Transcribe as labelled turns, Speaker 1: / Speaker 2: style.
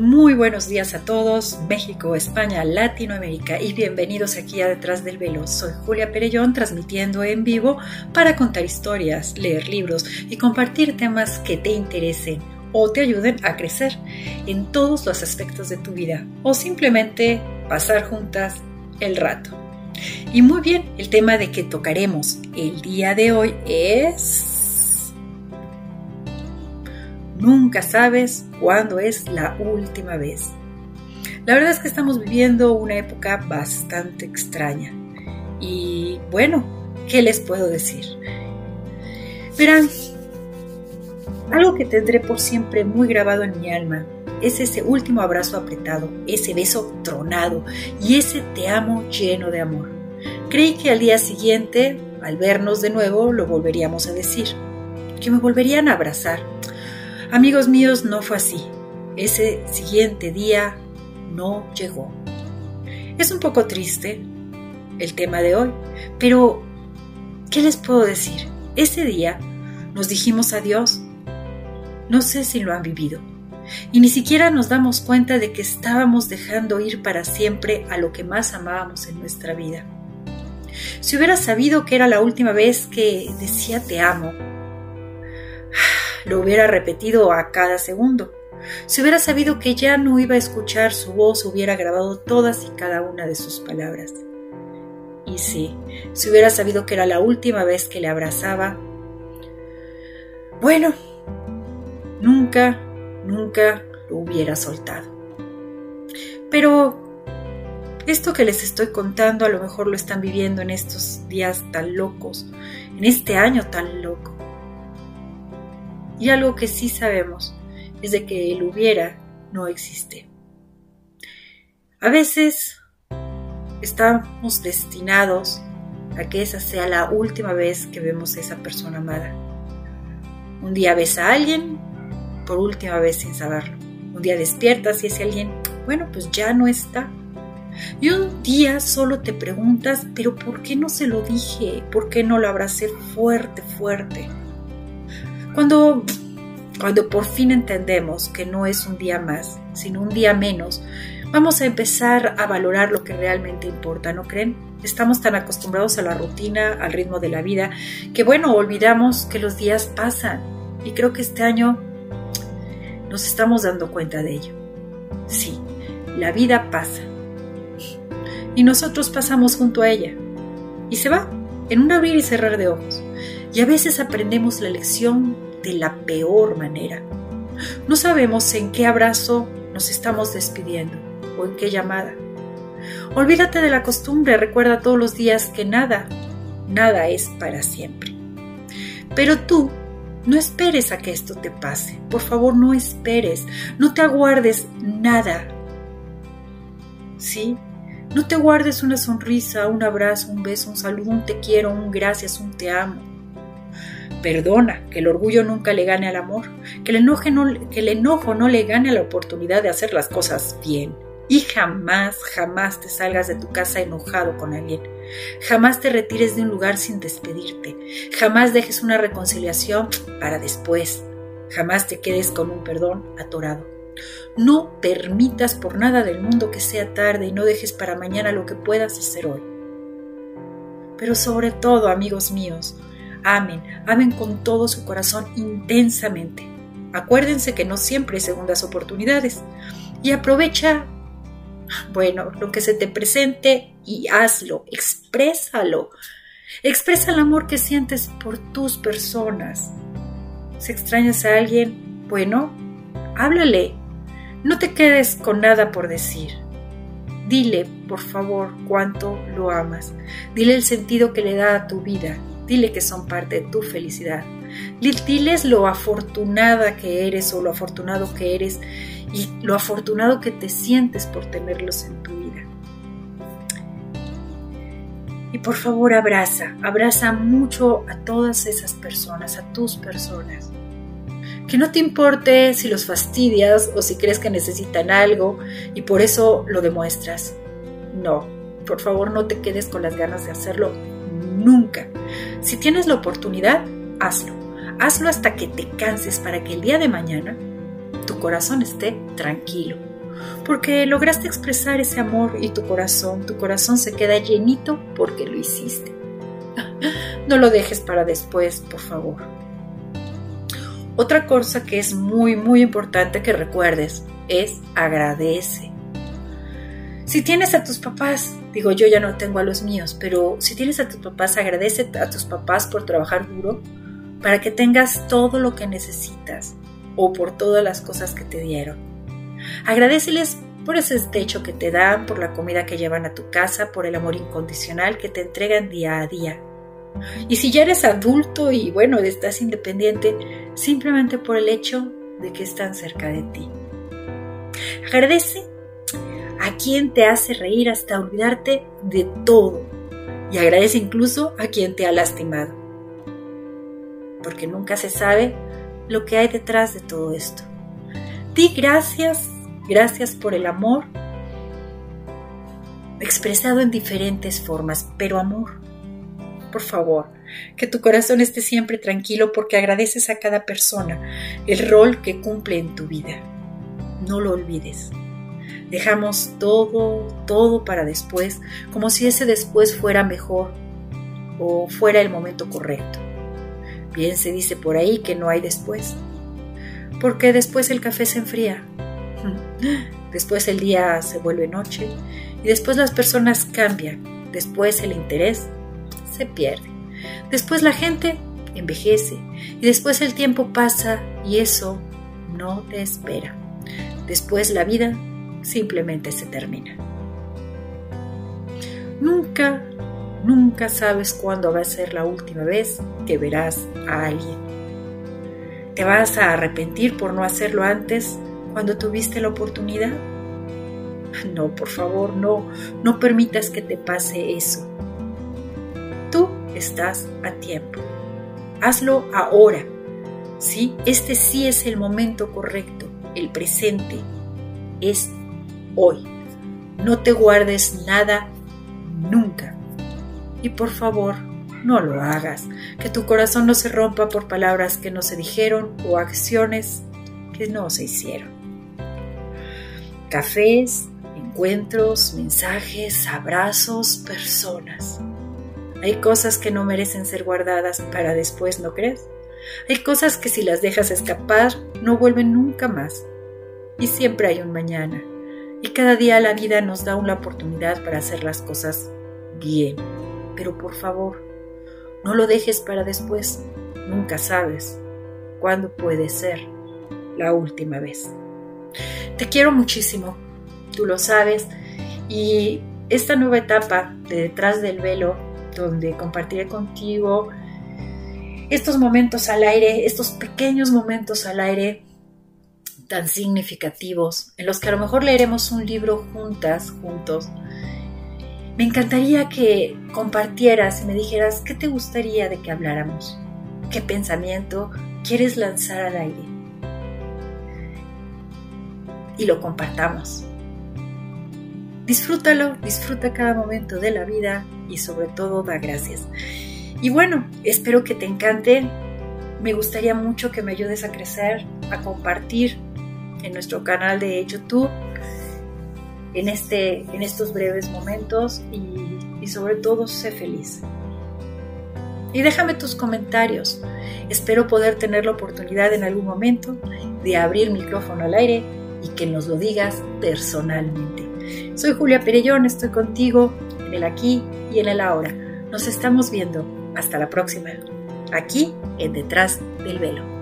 Speaker 1: Muy buenos días a todos, México, España, Latinoamérica y bienvenidos aquí a Detrás del Velo. Soy Julia Perellón transmitiendo en vivo para contar historias, leer libros y compartir temas que te interesen o te ayuden a crecer en todos los aspectos de tu vida o simplemente pasar juntas el rato. Y muy bien, el tema de que tocaremos el día de hoy es Nunca sabes cuándo es la última vez. La verdad es que estamos viviendo una época bastante extraña. Y bueno, ¿qué les puedo decir? Verán, algo que tendré por siempre muy grabado en mi alma es ese último abrazo apretado, ese beso tronado y ese te amo lleno de amor. Creí que al día siguiente, al vernos de nuevo, lo volveríamos a decir, que me volverían a abrazar, Amigos míos, no fue así. Ese siguiente día no llegó. Es un poco triste el tema de hoy, pero ¿qué les puedo decir? Ese día nos dijimos adiós. No sé si lo han vivido. Y ni siquiera nos damos cuenta de que estábamos dejando ir para siempre a lo que más amábamos en nuestra vida. Si hubiera sabido que era la última vez que decía te amo, lo hubiera repetido a cada segundo. Si hubiera sabido que ya no iba a escuchar su voz, hubiera grabado todas y cada una de sus palabras. Y sí, si hubiera sabido que era la última vez que le abrazaba, bueno, nunca, nunca lo hubiera soltado. Pero esto que les estoy contando a lo mejor lo están viviendo en estos días tan locos, en este año tan loco. Y algo que sí sabemos es de que el hubiera no existe. A veces estamos destinados a que esa sea la última vez que vemos a esa persona amada. Un día ves a alguien por última vez sin saberlo. Un día despiertas y ese alguien, bueno, pues ya no está. Y un día solo te preguntas, pero ¿por qué no se lo dije? ¿Por qué no lo abracé fuerte, fuerte? Cuando, cuando por fin entendemos que no es un día más, sino un día menos, vamos a empezar a valorar lo que realmente importa, ¿no creen? Estamos tan acostumbrados a la rutina, al ritmo de la vida, que bueno, olvidamos que los días pasan. Y creo que este año nos estamos dando cuenta de ello. Sí, la vida pasa. Y nosotros pasamos junto a ella. Y se va, en un abrir y cerrar de ojos. Y a veces aprendemos la lección de la peor manera. No sabemos en qué abrazo nos estamos despidiendo o en qué llamada. Olvídate de la costumbre, recuerda todos los días que nada, nada es para siempre. Pero tú no esperes a que esto te pase. Por favor, no esperes. No te aguardes nada. ¿Sí? No te guardes una sonrisa, un abrazo, un beso, un saludo, un te quiero, un gracias, un te amo. Perdona, que el orgullo nunca le gane al amor, que el, que el enojo no le gane a la oportunidad de hacer las cosas bien. Y jamás, jamás te salgas de tu casa enojado con alguien. Jamás te retires de un lugar sin despedirte. Jamás dejes una reconciliación para después. Jamás te quedes con un perdón atorado. No permitas por nada del mundo que sea tarde y no dejes para mañana lo que puedas hacer hoy. Pero sobre todo, amigos míos, amen, amen con todo su corazón intensamente. Acuérdense que no siempre hay segundas oportunidades y aprovecha, bueno, lo que se te presente y hazlo, exprésalo. Expresa el amor que sientes por tus personas. Si extrañas a alguien, bueno, háblale, no te quedes con nada por decir. Dile, por favor, cuánto lo amas. Dile el sentido que le da a tu vida. Dile que son parte de tu felicidad. Diles lo afortunada que eres o lo afortunado que eres y lo afortunado que te sientes por tenerlos en tu vida. Y por favor abraza, abraza mucho a todas esas personas, a tus personas. Que no te importe si los fastidias o si crees que necesitan algo y por eso lo demuestras. No, por favor no te quedes con las ganas de hacerlo nunca. Si tienes la oportunidad, hazlo. Hazlo hasta que te canses para que el día de mañana tu corazón esté tranquilo, porque lograste expresar ese amor y tu corazón, tu corazón se queda llenito porque lo hiciste. No lo dejes para después, por favor. Otra cosa que es muy, muy importante que recuerdes es agradece. Si tienes a tus papás, digo yo ya no tengo a los míos, pero si tienes a tus papás, agradece a tus papás por trabajar duro para que tengas todo lo que necesitas o por todas las cosas que te dieron. Agradeceles por ese techo que te dan, por la comida que llevan a tu casa, por el amor incondicional que te entregan día a día. Y si ya eres adulto y bueno, estás independiente, simplemente por el hecho de que están cerca de ti. Agradece a quien te hace reír hasta olvidarte de todo. Y agradece incluso a quien te ha lastimado. Porque nunca se sabe lo que hay detrás de todo esto. Di gracias, gracias por el amor, expresado en diferentes formas, pero amor. Por favor, que tu corazón esté siempre tranquilo porque agradeces a cada persona el rol que cumple en tu vida. No lo olvides. Dejamos todo, todo para después, como si ese después fuera mejor o fuera el momento correcto. Bien se dice por ahí que no hay después, porque después el café se enfría, después el día se vuelve noche y después las personas cambian, después el interés se pierde, después la gente envejece y después el tiempo pasa y eso no te espera. Después la vida simplemente se termina. Nunca, nunca sabes cuándo va a ser la última vez que verás a alguien. ¿Te vas a arrepentir por no hacerlo antes cuando tuviste la oportunidad? No, por favor, no, no permitas que te pase eso. Tú estás a tiempo. Hazlo ahora. Sí, este sí es el momento correcto, el presente. Es hoy. No te guardes nada nunca. Y por favor, no lo hagas. Que tu corazón no se rompa por palabras que no se dijeron o acciones que no se hicieron. Cafés, encuentros, mensajes, abrazos, personas. Hay cosas que no merecen ser guardadas para después, ¿no crees? Hay cosas que si las dejas escapar no vuelven nunca más. Y siempre hay un mañana y cada día la vida nos da una oportunidad para hacer las cosas bien. Pero por favor, no lo dejes para después. Nunca sabes cuándo puede ser la última vez. Te quiero muchísimo, tú lo sabes, y esta nueva etapa de detrás del velo, donde compartiré contigo estos momentos al aire, estos pequeños momentos al aire, tan significativos, en los que a lo mejor leeremos un libro juntas, juntos, me encantaría que compartieras y me dijeras qué te gustaría de que habláramos, qué pensamiento quieres lanzar al aire. Y lo compartamos. Disfrútalo, disfruta cada momento de la vida y sobre todo da gracias. Y bueno, espero que te encante. Me gustaría mucho que me ayudes a crecer, a compartir en nuestro canal de YouTube en, este, en estos breves momentos y, y sobre todo sé feliz. Y déjame tus comentarios. Espero poder tener la oportunidad en algún momento de abrir micrófono al aire y que nos lo digas personalmente. Soy Julia Perellón, estoy contigo en el aquí y en el ahora. Nos estamos viendo. Hasta la próxima. Aquí en Detrás del Velo.